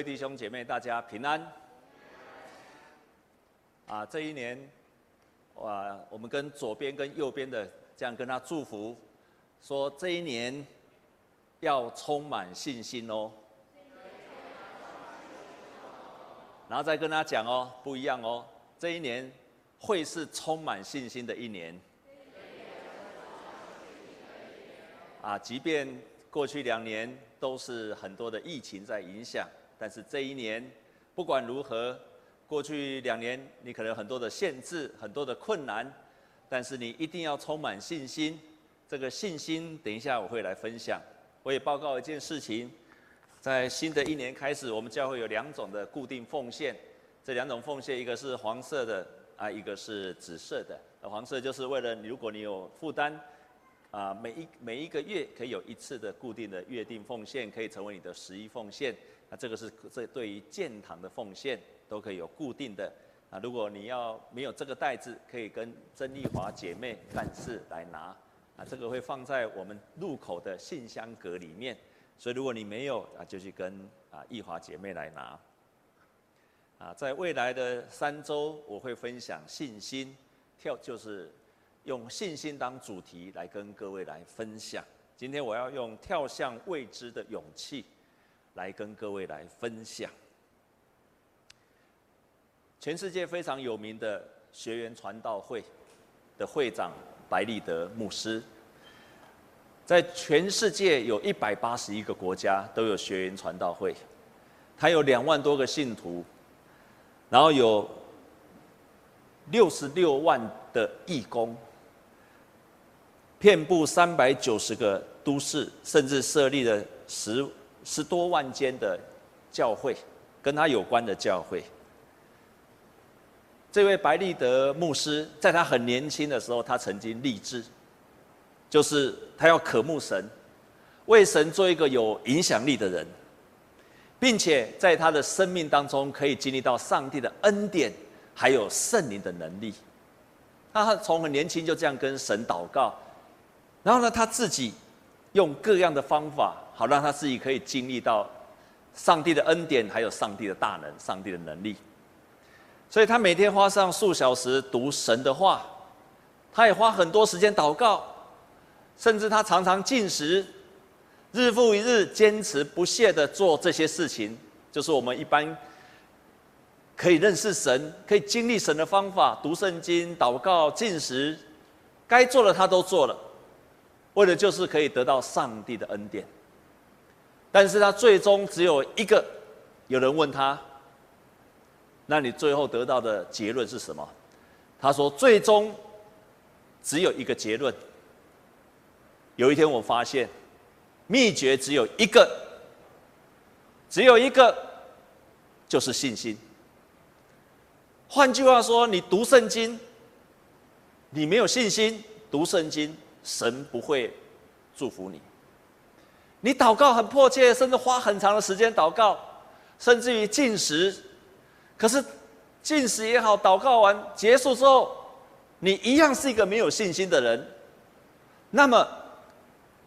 位弟兄姐妹，大家平安。啊，这一年，哇，我们跟左边跟右边的这样跟他祝福，说这一年要充满信心哦。然后再跟他讲哦，不一样哦，这一年会是充满信心的一年。啊，即便过去两年都是很多的疫情在影响，但是这一年不管如何，过去两年你可能很多的限制、很多的困难，但是你一定要充满信心。这个信心，等一下我会来分享。我也报告一件事情。在新的一年开始，我们教会有两种的固定奉献。这两种奉献，一个是黄色的啊，一个是紫色的。黄色就是为了，如果你有负担啊，每一每一个月可以有一次的固定的约定奉献，可以成为你的十一奉献。那这个是这对于建堂的奉献都可以有固定的啊。如果你要没有这个袋子，可以跟曾丽华姐妹干事来拿啊。这个会放在我们入口的信箱格里面。所以，如果你没有啊，就去跟啊义华姐妹来拿。啊，在未来的三周，我会分享信心，跳就是用信心当主题来跟各位来分享。今天我要用跳向未知的勇气来跟各位来分享。全世界非常有名的学员传道会的会长白立德牧师。在全世界有一百八十一个国家都有学员传道会，他有两万多个信徒，然后有六十六万的义工，遍布三百九十个都市，甚至设立了十十多万间的教会，跟他有关的教会。这位白利德牧师在他很年轻的时候，他曾经立志。就是他要渴慕神，为神做一个有影响力的人，并且在他的生命当中可以经历到上帝的恩典，还有圣灵的能力。他从很年轻就这样跟神祷告，然后呢，他自己用各样的方法，好让他自己可以经历到上帝的恩典，还有上帝的大能、上帝的能力。所以他每天花上数小时读神的话，他也花很多时间祷告。甚至他常常进食，日复一日坚持不懈的做这些事情，就是我们一般可以认识神、可以经历神的方法：读圣经、祷告、进食，该做的他都做了，为的就是可以得到上帝的恩典。但是他最终只有一个，有人问他：“那你最后得到的结论是什么？”他说：“最终只有一个结论。”有一天，我发现秘诀只有一个，只有一个，就是信心。换句话说，你读圣经，你没有信心读圣经，神不会祝福你。你祷告很迫切，甚至花很长的时间祷告，甚至于进食，可是进食也好，祷告完结束之后，你一样是一个没有信心的人。那么。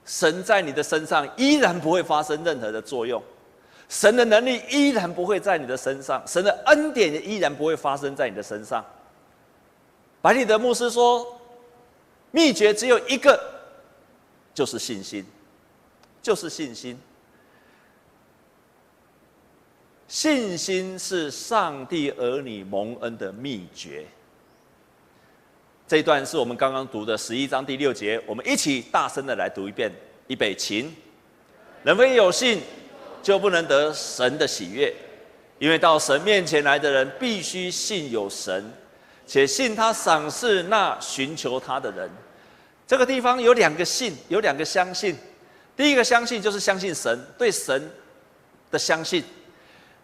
神在你的身上依然不会发生任何的作用，神的能力依然不会在你的身上，神的恩典也依然不会发生在你的身上。白里德牧师说，秘诀只有一个，就是信心，就是信心。信心是上帝儿女蒙恩的秘诀。这一段是我们刚刚读的十一章第六节，我们一起大声的来读一遍。预备，起。人非有信，就不能得神的喜悦，因为到神面前来的人，必须信有神，且信他赏赐那寻求他的人。这个地方有两个信，有两个相信。第一个相信就是相信神，对神的相信；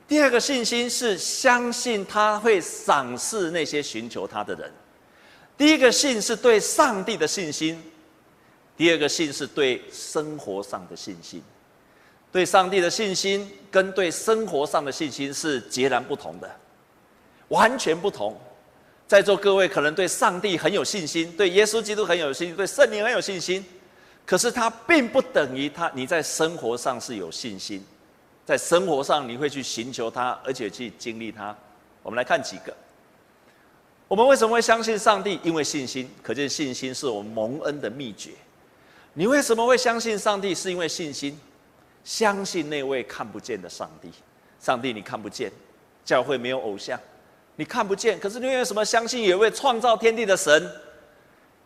第二个信心是相信他会赏赐那些寻求他的人。第一个信是对上帝的信心，第二个信是对生活上的信心。对上帝的信心跟对生活上的信心是截然不同的，完全不同。在座各位可能对上帝很有信心，对耶稣基督很有信心，对圣灵很有信心，可是他并不等于他你在生活上是有信心。在生活上你会去寻求他，而且去经历他。我们来看几个。我们为什么会相信上帝？因为信心，可见信心是我们蒙恩的秘诀。你为什么会相信上帝？是因为信心，相信那位看不见的上帝。上帝你看不见，教会没有偶像，你看不见。可是你为什么相信有一位创造天地的神？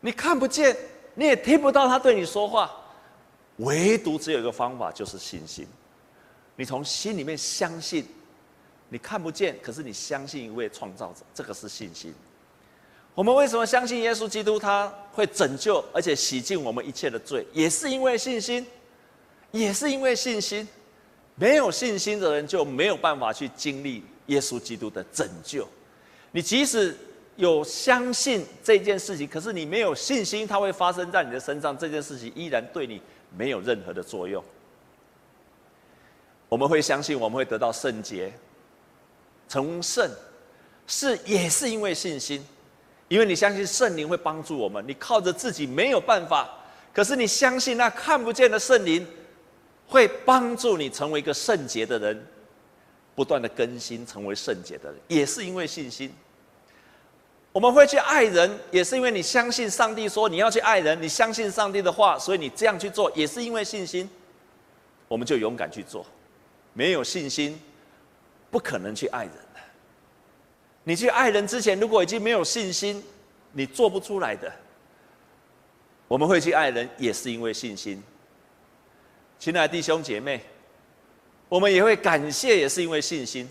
你看不见，你也听不到他对你说话，唯独只有一个方法，就是信心。你从心里面相信，你看不见，可是你相信一位创造者，这个是信心。我们为什么相信耶稣基督？他会拯救，而且洗净我们一切的罪，也是因为信心，也是因为信心。没有信心的人就没有办法去经历耶稣基督的拯救。你即使有相信这件事情，可是你没有信心，它会发生在你的身上，这件事情依然对你没有任何的作用。我们会相信，我们会得到圣洁、成圣，是也是因为信心。因为你相信圣灵会帮助我们，你靠着自己没有办法，可是你相信那看不见的圣灵会帮助你成为一个圣洁的人，不断的更新，成为圣洁的人，也是因为信心。我们会去爱人，也是因为你相信上帝说你要去爱人，你相信上帝的话，所以你这样去做，也是因为信心。我们就勇敢去做，没有信心，不可能去爱人。你去爱人之前，如果已经没有信心，你做不出来的。我们会去爱人，也是因为信心。亲爱的弟兄姐妹，我们也会感谢，也是因为信心。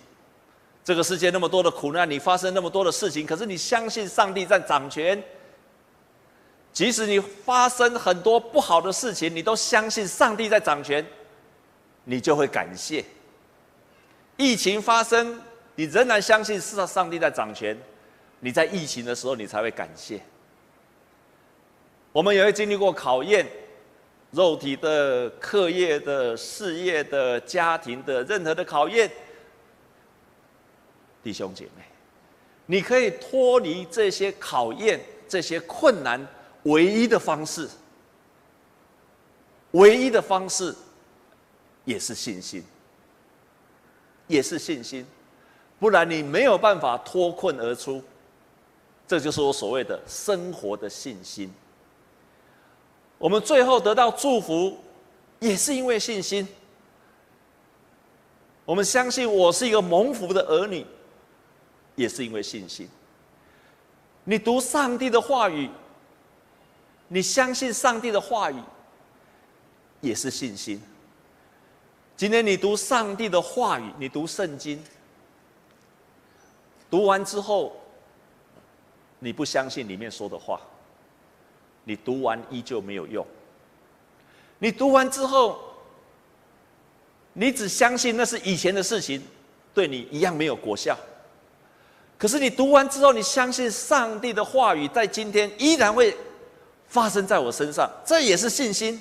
这个世界那么多的苦难，你发生那么多的事情，可是你相信上帝在掌权。即使你发生很多不好的事情，你都相信上帝在掌权，你就会感谢。疫情发生。你仍然相信是上帝在掌权，你在疫情的时候，你才会感谢。我们也会经历过考验，肉体的、课业的、事业的、家庭的任何的考验。弟兄姐妹，你可以脱离这些考验、这些困难，唯一的方式，唯一的方式，也是信心，也是信心。不然你没有办法脱困而出，这就是我所谓的生活的信心。我们最后得到祝福，也是因为信心。我们相信我是一个蒙福的儿女，也是因为信心。你读上帝的话语，你相信上帝的话语，也是信心。今天你读上帝的话语，你读圣经。读完之后，你不相信里面说的话，你读完依旧没有用。你读完之后，你只相信那是以前的事情，对你一样没有果效。可是你读完之后，你相信上帝的话语在今天依然会发生在我身上，这也是信心。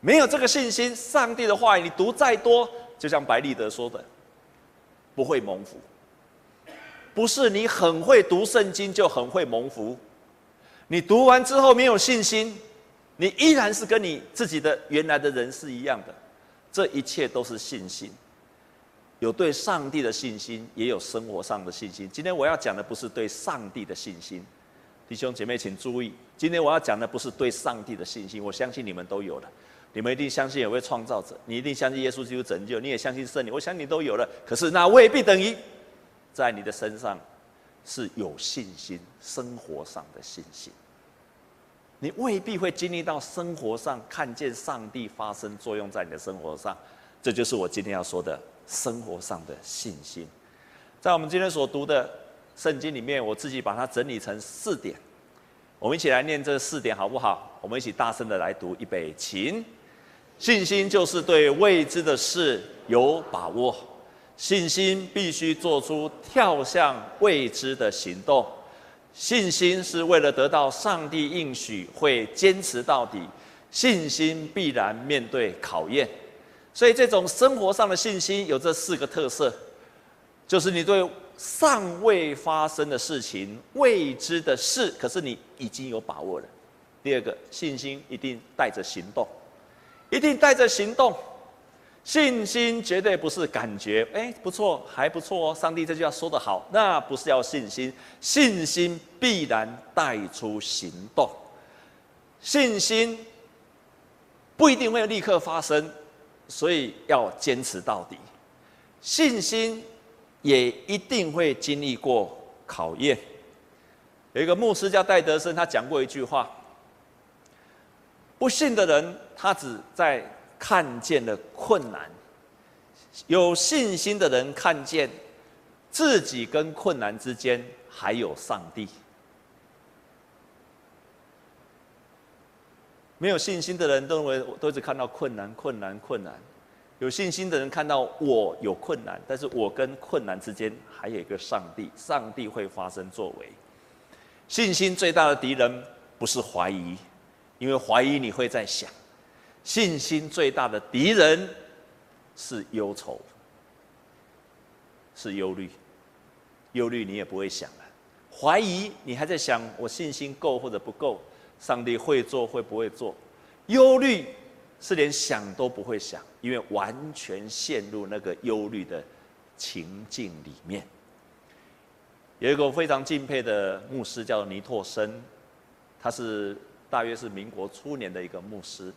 没有这个信心，上帝的话语你读再多，就像白立德说的，不会蒙福。不是你很会读圣经就很会蒙福，你读完之后没有信心，你依然是跟你自己的原来的人是一样的。这一切都是信心，有对上帝的信心，也有生活上的信心。今天我要讲的不是对上帝的信心，弟兄姐妹请注意，今天我要讲的不是对上帝的信心。我相信你们都有了，你们一定相信有位创造者，你一定相信耶稣基督拯救，你也相信圣灵，我相信你都有了。可是那未必等于。在你的身上是有信心，生活上的信心。你未必会经历到生活上看见上帝发生作用在你的生活上，这就是我今天要说的生活上的信心。在我们今天所读的圣经里面，我自己把它整理成四点，我们一起来念这四点好不好？我们一起大声的来读，预备，请。信心就是对未知的事有把握。信心必须做出跳向未知的行动，信心是为了得到上帝应许，会坚持到底。信心必然面对考验，所以这种生活上的信心有这四个特色，就是你对尚未发生的事情、未知的事，可是你已经有把握了。第二个，信心一定带着行动，一定带着行动。信心绝对不是感觉，哎，不错，还不错哦。上帝这句话说得好，那不是要信心，信心必然带出行动。信心不一定会立刻发生，所以要坚持到底。信心也一定会经历过考验。有一个牧师叫戴德森，他讲过一句话：不信的人，他只在。看见了困难，有信心的人看见自己跟困难之间还有上帝。没有信心的人认为都只看到困难、困难、困难；有信心的人看到我有困难，但是我跟困难之间还有一个上帝，上帝会发生作为。信心最大的敌人不是怀疑，因为怀疑你会在想。信心最大的敌人是忧愁，是忧虑。忧虑你也不会想了，怀疑你还在想我信心够或者不够，上帝会做会不会做？忧虑是连想都不会想，因为完全陷入那个忧虑的情境里面。有一个非常敬佩的牧师叫尼拓森，他是大约是民国初年的一个牧师。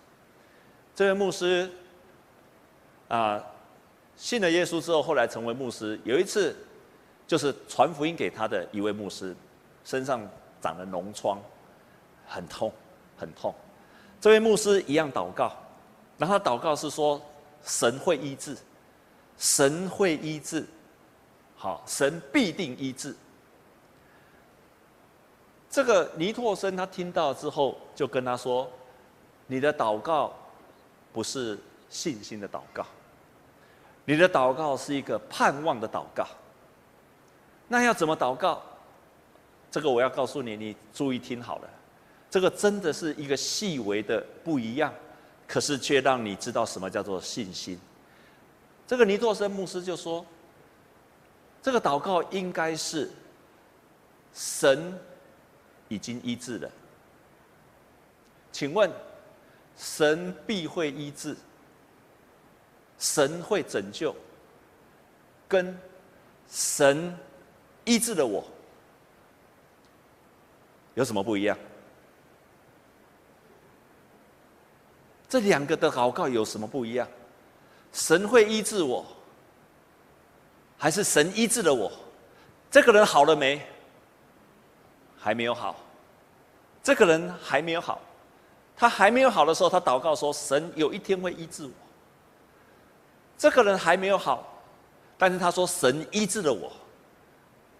这位牧师啊，信了耶稣之后，后来成为牧师。有一次，就是传福音给他的一位牧师，身上长了脓疮，很痛，很痛。这位牧师一样祷告，然后祷告是说：神会医治，神会医治，好，神必定医治。这个尼托生他听到之后，就跟他说：你的祷告。不是信心的祷告，你的祷告是一个盼望的祷告。那要怎么祷告？这个我要告诉你，你注意听好了。这个真的是一个细微的不一样，可是却让你知道什么叫做信心。这个尼托生牧师就说，这个祷告应该是神已经医治了。请问？神必会医治，神会拯救，跟神医治了我有什么不一样？这两个的祷告有什么不一样？神会医治我，还是神医治了我？这个人好了没？还没有好，这个人还没有好。他还没有好的时候，他祷告说：“神有一天会医治我。”这个人还没有好，但是他说：“神医治了我。”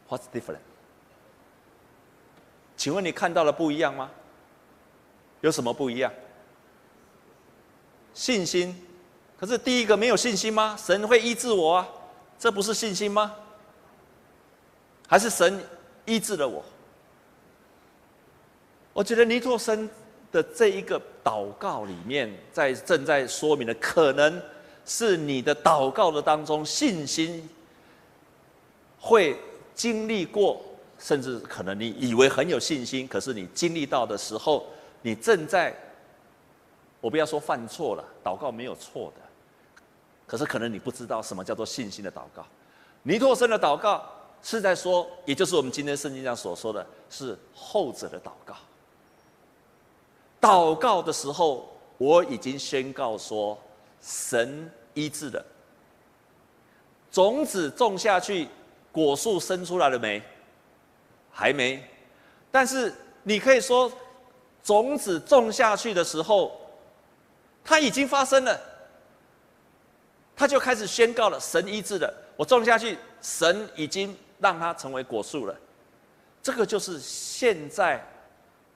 What's different？请问你看到了不一样吗？有什么不一样？信心。可是第一个没有信心吗？神会医治我啊，这不是信心吗？还是神医治了我？我觉得尼托生。的这一个祷告里面，在正在说明的，可能是你的祷告的当中，信心会经历过，甚至可能你以为很有信心，可是你经历到的时候，你正在，我不要说犯错了，祷告没有错的，可是可能你不知道什么叫做信心的祷告。尼托生的祷告是在说，也就是我们今天圣经上所说的是后者的祷告。祷告的时候，我已经宣告说，神医治了。种子种下去，果树生出来了没？还没。但是你可以说，种子种下去的时候，它已经发生了。他就开始宣告了，神医治了。我种下去，神已经让它成为果树了。这个就是现在。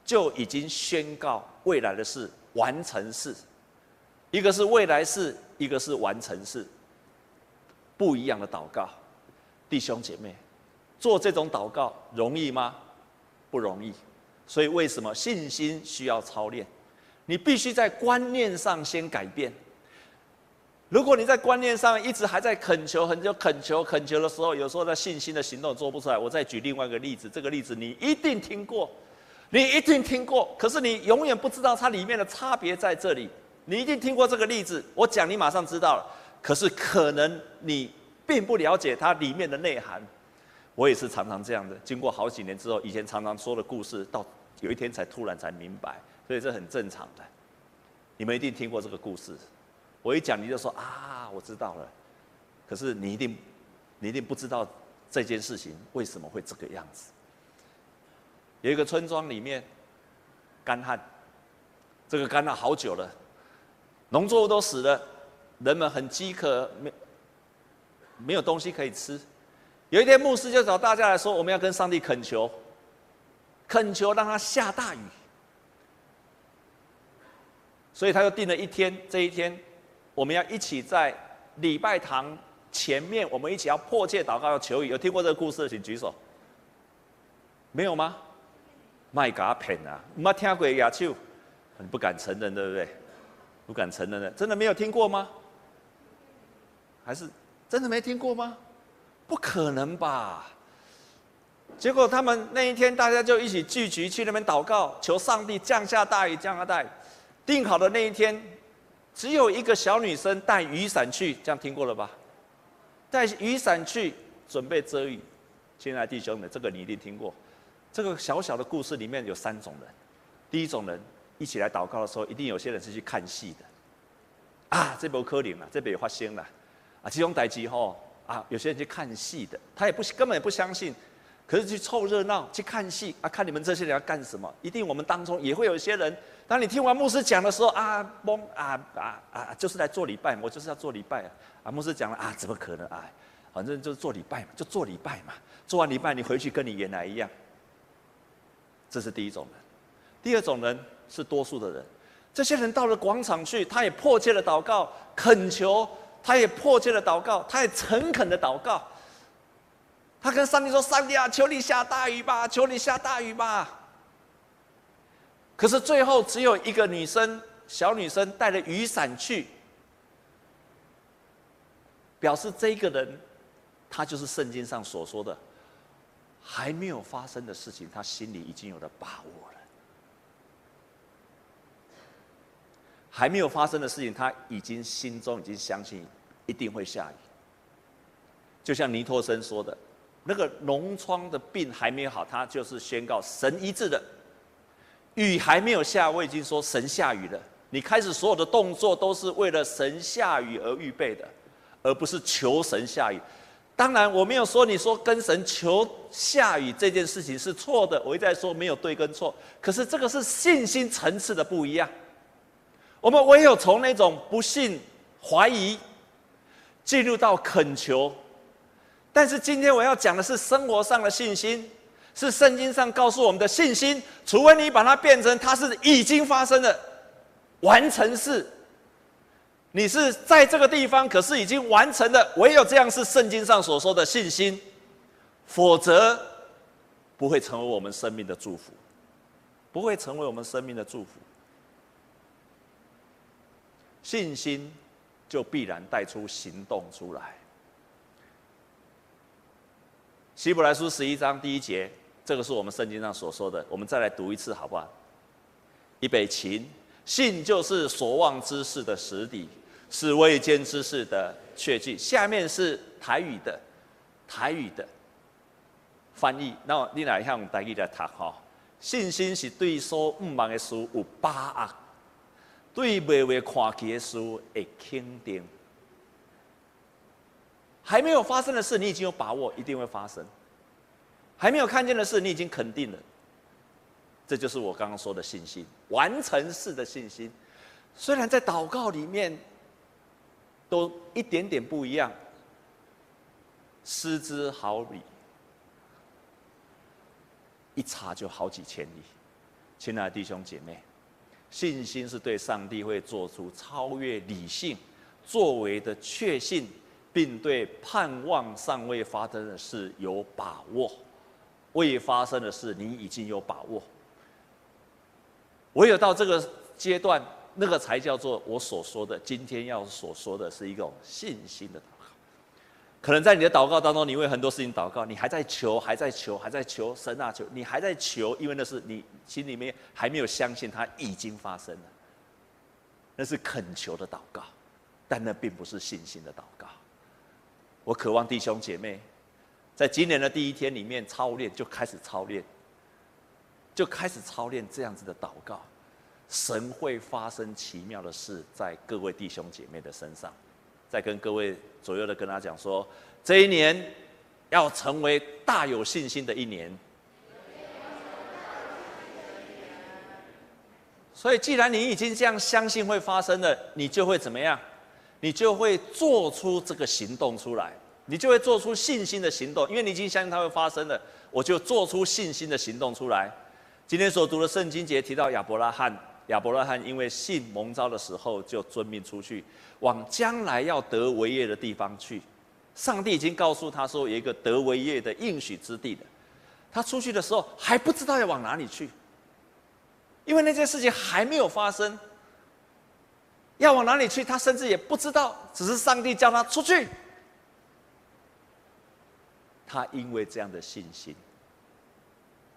就已经宣告未来的事完成式，一个是未来式，一个是完成式，不一样的祷告，弟兄姐妹，做这种祷告容易吗？不容易。所以为什么信心需要操练？你必须在观念上先改变。如果你在观念上一直还在恳求、很久恳求、恳求的时候，有时候在信心的行动做不出来。我再举另外一个例子，这个例子你一定听过。你一定听过，可是你永远不知道它里面的差别在这里。你一定听过这个例子，我讲你马上知道了。可是可能你并不了解它里面的内涵。我也是常常这样的，经过好几年之后，以前常常说的故事，到有一天才突然才明白，所以这很正常的。你们一定听过这个故事，我一讲你就说啊，我知道了。可是你一定，你一定不知道这件事情为什么会这个样子。有一个村庄里面干旱，这个干了好久了，农作物都死了，人们很饥渴，没没有东西可以吃。有一天，牧师就找大家来说：“我们要跟上帝恳求，恳求让他下大雨。”所以他又定了一天，这一天我们要一起在礼拜堂前面，我们一起要迫切祷告，要求雨。有听过这个故事的，请举手。没有吗？卖假骗啊！没听过亚秋，你不敢承认，对不对？不敢承认的，真的没有听过吗？还是真的没听过吗？不可能吧？结果他们那一天，大家就一起聚集去那边祷告，求上帝降下大雨，降下大雨。定好的那一天，只有一个小女生带雨伞去，这样听过了吧？带雨伞去准备遮雨。亲爱的弟兄们，这个你一定听过。这个小小的故事里面有三种人，第一种人一起来祷告的时候，一定有些人是去看戏的，啊，这不可能了，这边有发生了，啊，这种代志吼，啊，有些人去看戏的，他也不根本也不相信，可是去凑热闹去看戏啊，看你们这些人要干什么？一定我们当中也会有一些人，当你听完牧师讲的时候啊，懵啊啊啊，就是来做礼拜，我就是要做礼拜啊，啊，牧师讲了啊，怎么可能啊？反正就是做礼拜嘛，就做礼拜嘛，做完礼拜你回去跟你原来一样。这是第一种人，第二种人是多数的人。这些人到了广场去，他也迫切的祷告、恳求，他也迫切的祷告，他也诚恳的祷告。他跟上帝说：“上帝啊，求你下大雨吧，求你下大雨吧。”可是最后只有一个女生，小女生带着雨伞去，表示这个人，他就是圣经上所说的。还没有发生的事情，他心里已经有了把握了。还没有发生的事情，他已经心中已经相信一定会下雨。就像尼托生说的，那个脓疮的病还没有好，他就是宣告神医治的。雨还没有下，我已经说神下雨了。你开始所有的动作都是为了神下雨而预备的，而不是求神下雨。当然，我没有说你说跟神求下雨这件事情是错的。我一再说没有对跟错，可是这个是信心层次的不一样。我们唯有从那种不信、怀疑，进入到恳求。但是今天我要讲的是生活上的信心，是圣经上告诉我们的信心。除非你把它变成它是已经发生的完成式。你是在这个地方，可是已经完成了。唯有这样是圣经上所说的信心，否则不会成为我们生命的祝福，不会成为我们生命的祝福。信心就必然带出行动出来。希伯来书十一章第一节，这个是我们圣经上所说的。我们再来读一次，好不好？预备起，信就是所望之事的实底。是未见之事的确据。下面是台语的，台语的翻译。那你来向台语来读哈。信心是对所不望的事有把握，对未未看见的事会肯定。还没有发生的事，你已经有把握，一定会发生；还没有看见的事，你已经肯定了。这就是我刚刚说的信心，完成式的信心。虽然在祷告里面。都一点点不一样，失之毫厘，一差就好几千里。亲爱的弟兄姐妹，信心是对上帝会做出超越理性作为的确信，并对盼望尚未发生的事有把握。未发生的事，你已经有把握。唯有到这个阶段。那个才叫做我所说的，今天要所说的是一种信心的祷告。可能在你的祷告当中，你为很多事情祷告，你还在求，还在求，还在求神啊求，你还在求，因为那是你心里面还没有相信它已经发生了。那是恳求的祷告，但那并不是信心的祷告。我渴望弟兄姐妹，在今年的第一天里面操练，就开始操练，就开始操练这样子的祷告，神会发生奇妙的事在各位弟兄姐妹的身上。再跟各位左右的跟他讲说，这一年要成为大有信心的一年。所以，既然你已经这样相信会发生了，你就会怎么样？你就会做出这个行动出来，你就会做出信心的行动，因为你已经相信它会发生了，我就做出信心的行动出来。今天所读的圣经节提到亚伯拉罕。亚伯拉罕因为信蒙召的时候，就遵命出去，往将来要得为业的地方去。上帝已经告诉他说，有一个得为业的应许之地的。他出去的时候还不知道要往哪里去，因为那件事情还没有发生。要往哪里去，他甚至也不知道，只是上帝叫他出去。他因为这样的信心，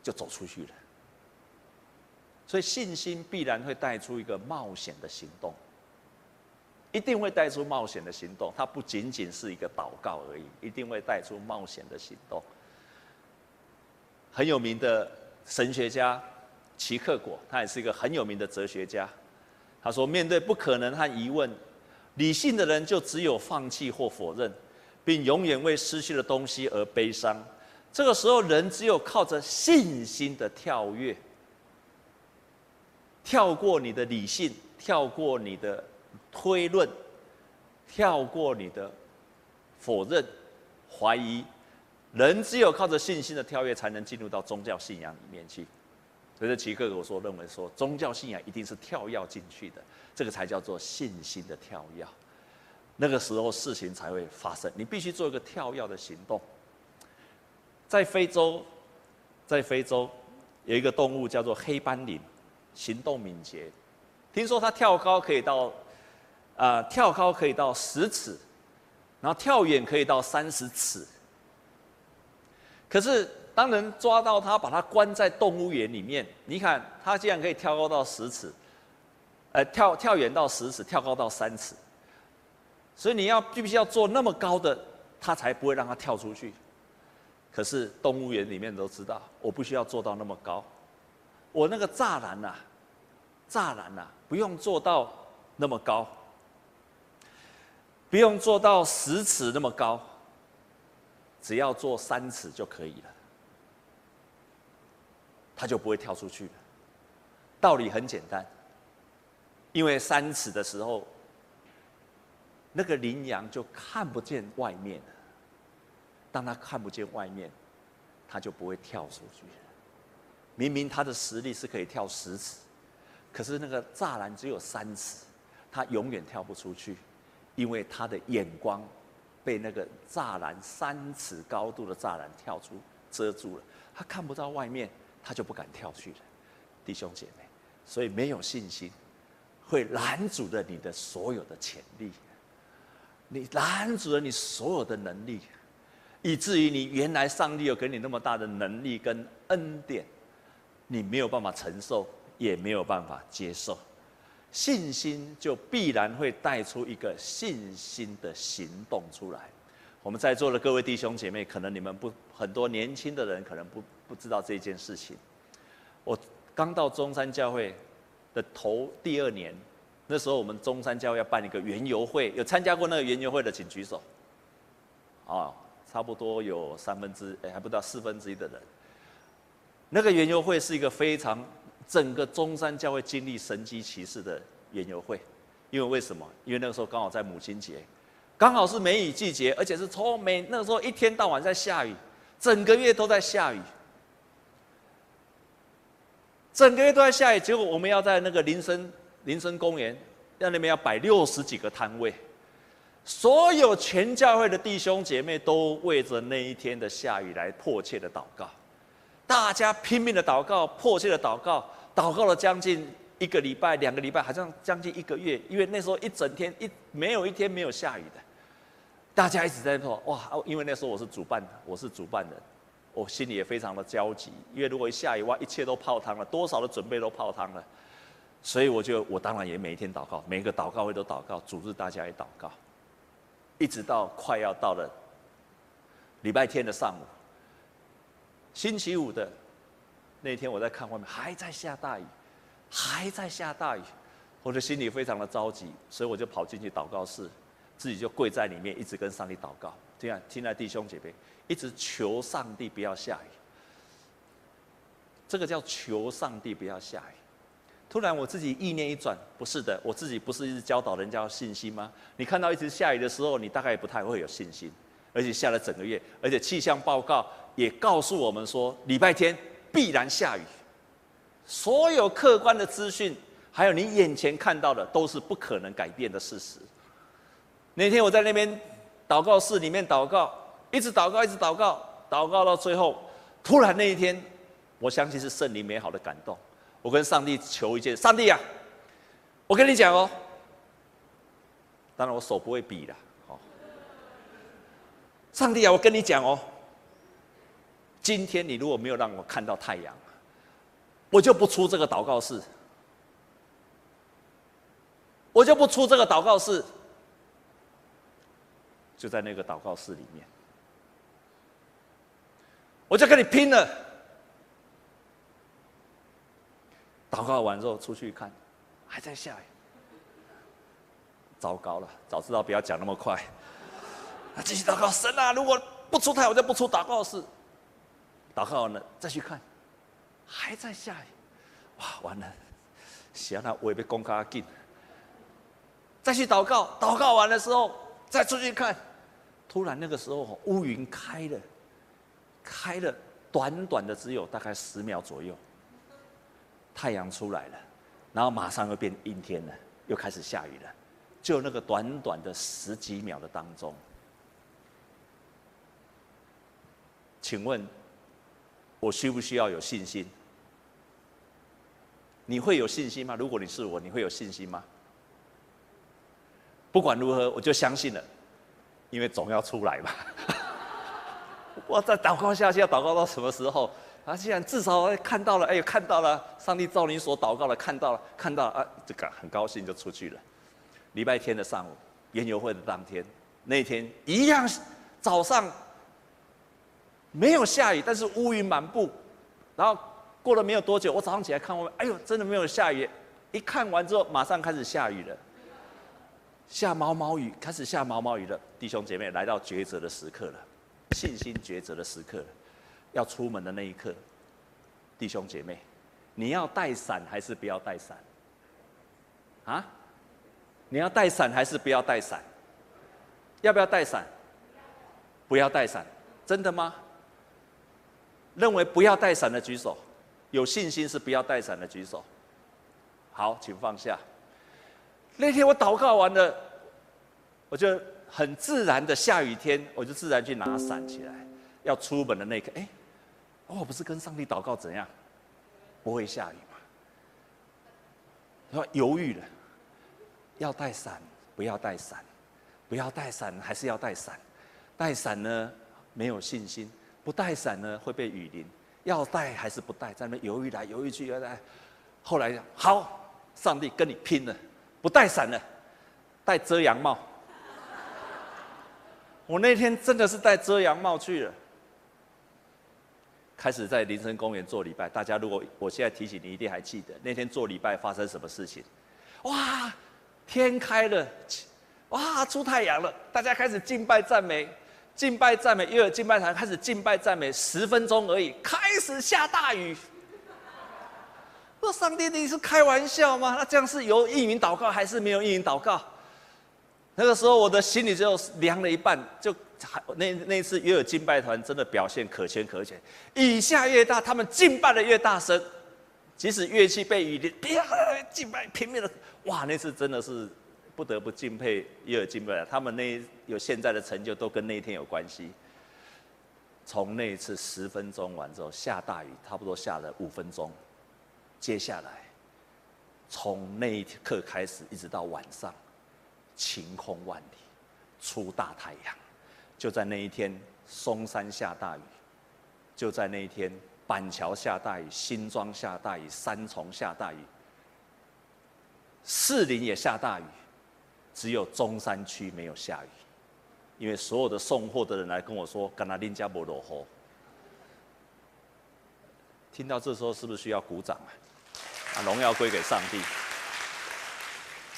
就走出去了。所以信心必然会带出一个冒险的行动，一定会带出冒险的行动。它不仅仅是一个祷告而已，一定会带出冒险的行动。很有名的神学家齐克果，他也是一个很有名的哲学家。他说：“面对不可能和疑问，理性的人就只有放弃或否认，并永远为失去的东西而悲伤。这个时候，人只有靠着信心的跳跃。”跳过你的理性，跳过你的推论，跳过你的否认、怀疑，人只有靠着信心的跳跃，才能进入到宗教信仰里面去。所以，齐克我说认为说，宗教信仰一定是跳跃进去的，这个才叫做信心的跳跃。那个时候事情才会发生，你必须做一个跳跃的行动。在非洲，在非洲有一个动物叫做黑斑羚。行动敏捷，听说它跳高可以到，啊、呃，跳高可以到十尺，然后跳远可以到三十尺。可是当人抓到他，把他关在动物园里面，你看他竟然可以跳高到十尺，呃，跳跳远到十尺，跳高到三尺。所以你要必须要做那么高的，他才不会让他跳出去。可是动物园里面都知道，我不需要做到那么高。我那个栅栏呐，栅栏呐，不用做到那么高，不用做到十尺那么高，只要做三尺就可以了，他就不会跳出去了。道理很简单，因为三尺的时候，那个羚羊就看不见外面了。当他看不见外面，他就不会跳出去了。明明他的实力是可以跳十尺，可是那个栅栏只有三尺，他永远跳不出去，因为他的眼光被那个栅栏三尺高度的栅栏跳出遮住了，他看不到外面，他就不敢跳去了。弟兄姐妹，所以没有信心会拦阻了你的所有的潜力，你拦阻了你所有的能力，以至于你原来上帝有给你那么大的能力跟恩典。你没有办法承受，也没有办法接受，信心就必然会带出一个信心的行动出来。我们在座的各位弟兄姐妹，可能你们不很多年轻的人可能不不知道这件事情。我刚到中山教会的头第二年，那时候我们中山教会要办一个园游会，有参加过那个园游会的请举手。啊，差不多有三分之哎还不到四分之一的人。那个园游会是一个非常整个中山教会经历神迹奇事的园游会，因为为什么？因为那个时候刚好在母亲节，刚好是梅雨季节，而且是从每那个时候一天到晚在下雨，整个月都在下雨，整个月都在下雨。结果我们要在那个林森林森公园，在那边要摆六十几个摊位，所有全教会的弟兄姐妹都为着那一天的下雨来迫切的祷告。大家拼命的祷告，迫切的祷告，祷告了将近一个礼拜、两个礼拜，好像将近一个月。因为那时候一整天一没有一天没有下雨的，大家一直在说哇！因为那时候我是主办，我是主办人，我心里也非常的焦急。因为如果一下雨哇，一切都泡汤了，多少的准备都泡汤了。所以我就我当然也每一天祷告，每一个祷告会都祷告，组织大家也祷告，一直到快要到了礼拜天的上午，星期五的那天，我在看外面还在下大雨，还在下大雨，我的心里非常的着急，所以我就跑进去祷告室，自己就跪在里面，一直跟上帝祷告，这样亲爱弟兄姐妹，一直求上帝不要下雨，这个叫求上帝不要下雨。突然我自己意念一转，不是的，我自己不是一直教导人家要信心吗？你看到一直下雨的时候，你大概也不太会有信心，而且下了整个月，而且气象报告也告诉我们说礼拜天必然下雨。所有客观的资讯，还有你眼前看到的，都是不可能改变的事实。那天我在那边祷告室里面祷告，一直祷告，一直祷告，祷告到最后，突然那一天，我相信是圣灵美好的感动。我跟上帝求一件，上帝啊，我跟你讲哦，当然我手不会比的，好，上帝啊，我跟你讲哦，今天你如果没有让我看到太阳，我就不出这个祷告室，我就不出这个祷告室，就在那个祷告室里面，我就跟你拼了。祷告完之后出去一看，还在下雨。糟糕了，早知道不要讲那么快。那继续祷告，神啊，如果不出太阳，我就不出祷告室。祷告完了再去看，还在下雨。哇，完了，行了，我也被公开禁。再去祷告，祷告完的时候再出去看，突然那个时候乌云开了，开了，短短的只有大概十秒左右。太阳出来了，然后马上又变阴天了，又开始下雨了。就那个短短的十几秒的当中，请问，我需不需要有信心？你会有信心吗？如果你是我，你会有信心吗？不管如何，我就相信了，因为总要出来嘛。我在祷告下去，要祷告到什么时候？啊，既然至少看到了，哎，看到了，上帝照你所祷告的看到了，看到了啊，这个很高兴就出去了。礼拜天的上午，研游会的当天，那天一样，早上没有下雨，但是乌云满布。然后过了没有多久，我早上起来看外面，哎呦，真的没有下雨。一看完之后，马上开始下雨了，下毛毛雨，开始下毛毛雨了。弟兄姐妹，来到抉择的时刻了，信心抉择的时刻了。要出门的那一刻，弟兄姐妹，你要带伞还是不要带伞？啊？你要带伞还是不要带伞？要不要带伞？不要带伞，真的吗？认为不要带伞的举手，有信心是不要带伞的举手。好，请放下。那天我祷告完了，我就很自然的下雨天，我就自然去拿伞起来，要出门的那一刻，哎。哦，不是跟上帝祷告怎样？不会下雨吗？说犹豫了，要带伞，不要带伞，不要带伞，还是要带伞？带伞呢，没有信心；不带伞呢，会被雨淋。要带还是不带？在那犹豫来犹豫去，要带。后来好，上帝跟你拼了，不带伞了，戴遮阳帽。我那天真的是戴遮阳帽去了。开始在林森公园做礼拜，大家如果我现在提醒你，一定还记得那天做礼拜发生什么事情？哇，天开了，哇，出太阳了，大家开始敬拜赞美，敬拜赞美，又有敬拜团开始敬拜赞美，十分钟而已，开始下大雨。说上帝，你是开玩笑吗？那这样是有应允祷告还是没有应允祷告？那个时候我的心里就凉了一半，就还。那那次约尔敬拜团真的表现可圈可点，雨下越大，他们敬拜的越大声，即使乐器被雨淋，啪，敬拜拼命的，哇！那次真的是不得不敬佩约尔敬拜团，他们那有现在的成就都跟那一天有关系。从那一次十分钟完之后下大雨，差不多下了五分钟，接下来从那一刻开始一直到晚上，晴空万里，出大太阳。就在那一天，松山下大雨；就在那一天，板桥下大雨，新庄下大雨，三重下大雨。士林也下大雨，只有中山区没有下雨，因为所有的送货的人来跟我说，甘拿林加波落后。听到这时候是不是需要鼓掌啊？啊，荣耀归给上帝。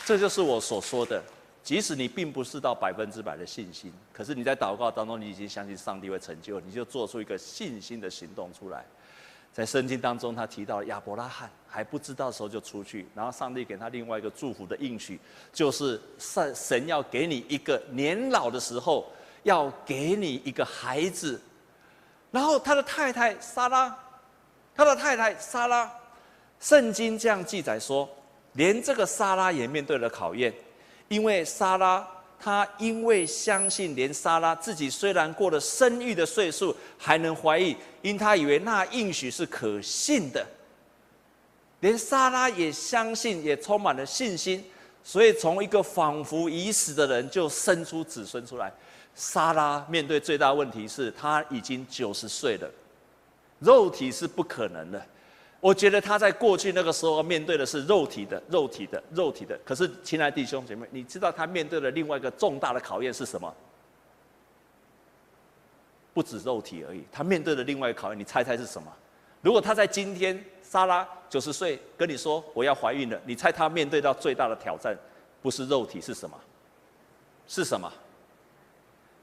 这就是我所说的，即使你并不是到百分之百的信心，可是你在祷告当中，你已经相信上帝会成就，你就做出一个信心的行动出来。在圣经当中，他提到亚伯拉罕还不知道的时候就出去，然后上帝给他另外一个祝福的应许，就是神神要给你一个年老的时候要给你一个孩子，然后他的太太莎拉。他的太太莎拉，圣经这样记载说，连这个撒拉也面对了考验，因为撒拉她因为相信，连撒拉自己虽然过了生育的岁数，还能怀孕，因她以为那应许是可信的。连撒拉也相信，也充满了信心，所以从一个仿佛已死的人就生出子孙出来。撒拉面对最大问题是，她已经九十岁了。肉体是不可能的，我觉得他在过去那个时候面对的是肉体的、肉体的、肉体的。可是，亲爱的弟兄姐妹，你知道他面对的另外一个重大的考验是什么？不止肉体而已，他面对的另外一个考验，你猜猜是什么？如果他在今天，莎拉九十岁跟你说我要怀孕了，你猜他面对到最大的挑战，不是肉体是什么？是什么？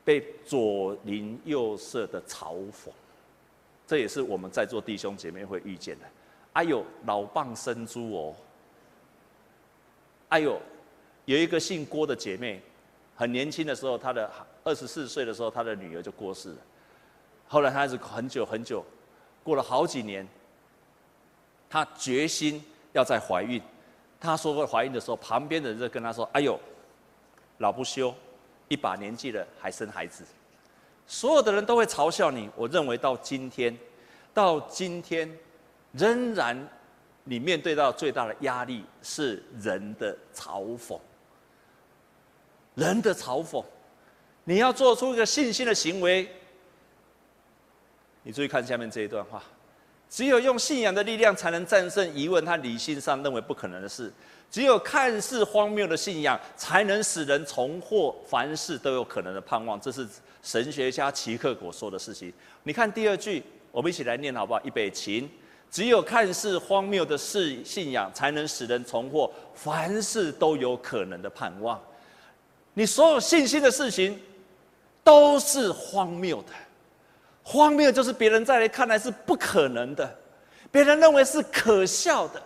被左邻右舍的嘲讽。这也是我们在座弟兄姐妹会遇见的。哎呦，老蚌生珠哦！哎呦，有一个姓郭的姐妹，很年轻的时候，她的二十四岁的时候，她的女儿就过世了。后来她是很久很久，过了好几年，她决心要再怀孕。她说过怀孕的时候，旁边的人就跟她说：“哎呦，老不休，一把年纪了还生孩子。”所有的人都会嘲笑你。我认为到今天，到今天，仍然你面对到最大的压力是人的嘲讽。人的嘲讽，你要做出一个信心的行为。你注意看下面这一段话：只有用信仰的力量，才能战胜疑问和理性上认为不可能的事；只有看似荒谬的信仰，才能使人重获凡事都有可能的盼望。这是。神学家齐克果说的事情，你看第二句，我们一起来念好不好？预备起，只有看似荒谬的事信仰，才能使人重获凡事都有可能的盼望。你所有信心的事情，都是荒谬的。荒谬就是别人再来看来是不可能的，别人认为是可笑的，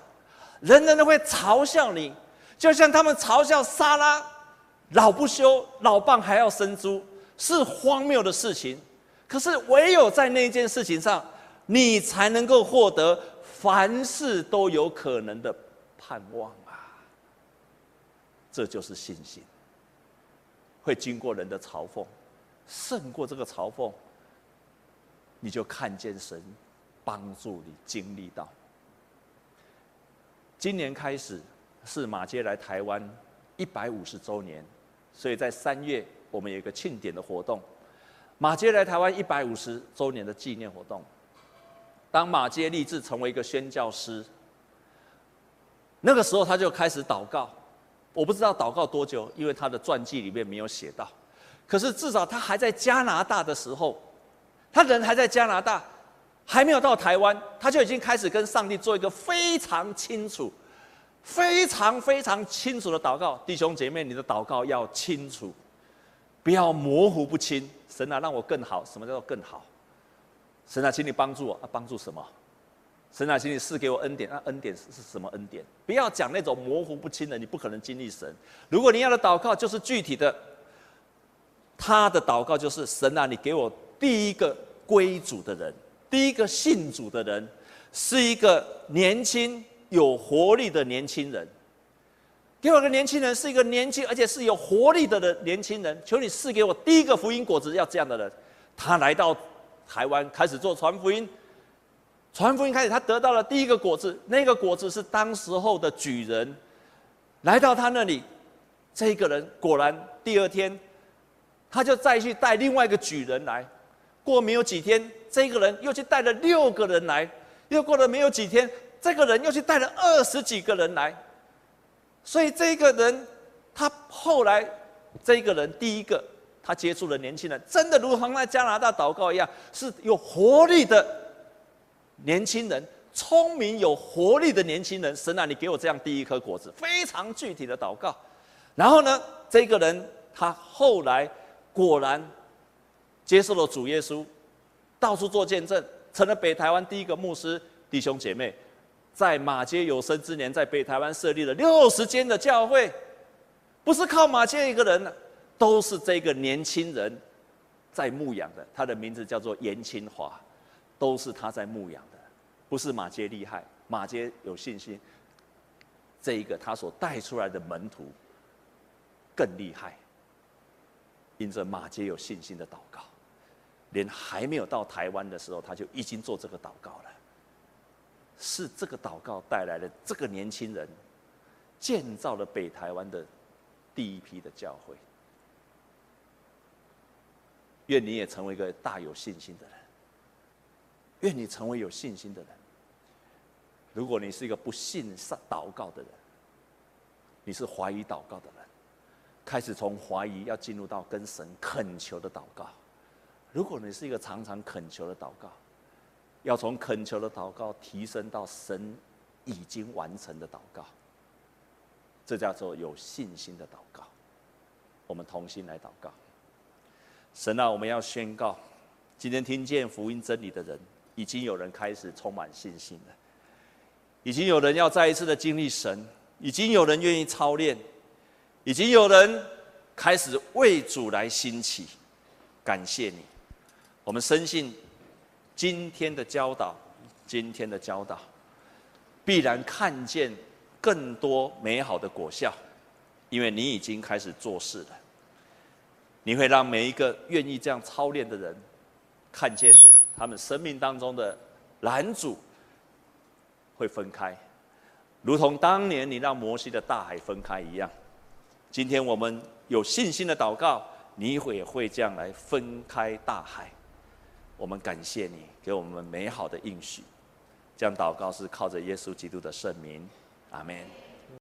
人人都会嘲笑你，就像他们嘲笑沙拉，老不休，老蚌还要生珠。是荒谬的事情，可是唯有在那件事情上，你才能够获得凡事都有可能的盼望啊！这就是信心，会经过人的嘲讽，胜过这个嘲讽，你就看见神帮助你经历到。今年开始是马街来台湾一百五十周年，所以在三月。我们有一个庆典的活动，马偕来台湾一百五十周年的纪念活动。当马街立志成为一个宣教师，那个时候他就开始祷告。我不知道祷告多久，因为他的传记里面没有写到。可是至少他还在加拿大的时候，他人还在加拿大，还没有到台湾，他就已经开始跟上帝做一个非常清楚、非常非常清楚的祷告。弟兄姐妹，你的祷告要清楚。不要模糊不清，神啊，让我更好。什么叫做更好？神啊，请你帮助我啊！帮助什么？神啊，请你赐给我恩典。那、恩典是是什么恩典？不要讲那种模糊不清的，你不可能经历神。如果你要的祷告就是具体的，他的祷告就是神啊，你给我第一个归主的人，第一个信主的人，是一个年轻有活力的年轻人。给我个年轻人，是一个年轻而且是有活力的人年轻人。求你赐给我第一个福音果子，要这样的人。他来到台湾，开始做传福音。传福音开始，他得到了第一个果子。那个果子是当时候的举人来到他那里，这个人果然第二天，他就再去带另外一个举人来。过没有几天，这个人又去带了六个人来。又过了没有几天，这个人又去带了二十几个人来。所以这个人，他后来这个人第一个他接触的年轻人，真的如同在加拿大祷告一样，是有活力的年轻人，聪明有活力的年轻人。神啊，你给我这样第一颗果子，非常具体的祷告。然后呢，这个人他后来果然接受了主耶稣，到处做见证，成了北台湾第一个牧师。弟兄姐妹。在马街有生之年，在北台湾设立了六十间的教会，不是靠马街一个人，都是这个年轻人在牧养的。他的名字叫做严清华，都是他在牧养的，不是马杰厉害，马杰有信心。这一个他所带出来的门徒更厉害，因着马杰有信心的祷告，连还没有到台湾的时候，他就已经做这个祷告了。是这个祷告带来的这个年轻人，建造了北台湾的第一批的教会。愿你也成为一个大有信心的人。愿你成为有信心的人。如果你是一个不信上祷告的人，你是怀疑祷告的人，开始从怀疑要进入到跟神恳求的祷告。如果你是一个常常恳求的祷告。要从恳求的祷告提升到神已经完成的祷告，这叫做有信心的祷告。我们同心来祷告。神啊，我们要宣告，今天听见福音真理的人，已经有人开始充满信心了，已经有人要再一次的经历神，已经有人愿意操练，已经有人开始为主来兴起。感谢你，我们深信。今天的教导，今天的教导，必然看见更多美好的果效，因为你已经开始做事了。你会让每一个愿意这样操练的人，看见他们生命当中的拦阻会分开，如同当年你让摩西的大海分开一样。今天我们有信心的祷告，你也会这样来分开大海。我们感谢你给我们美好的应许，这样祷告是靠着耶稣基督的圣名，阿门。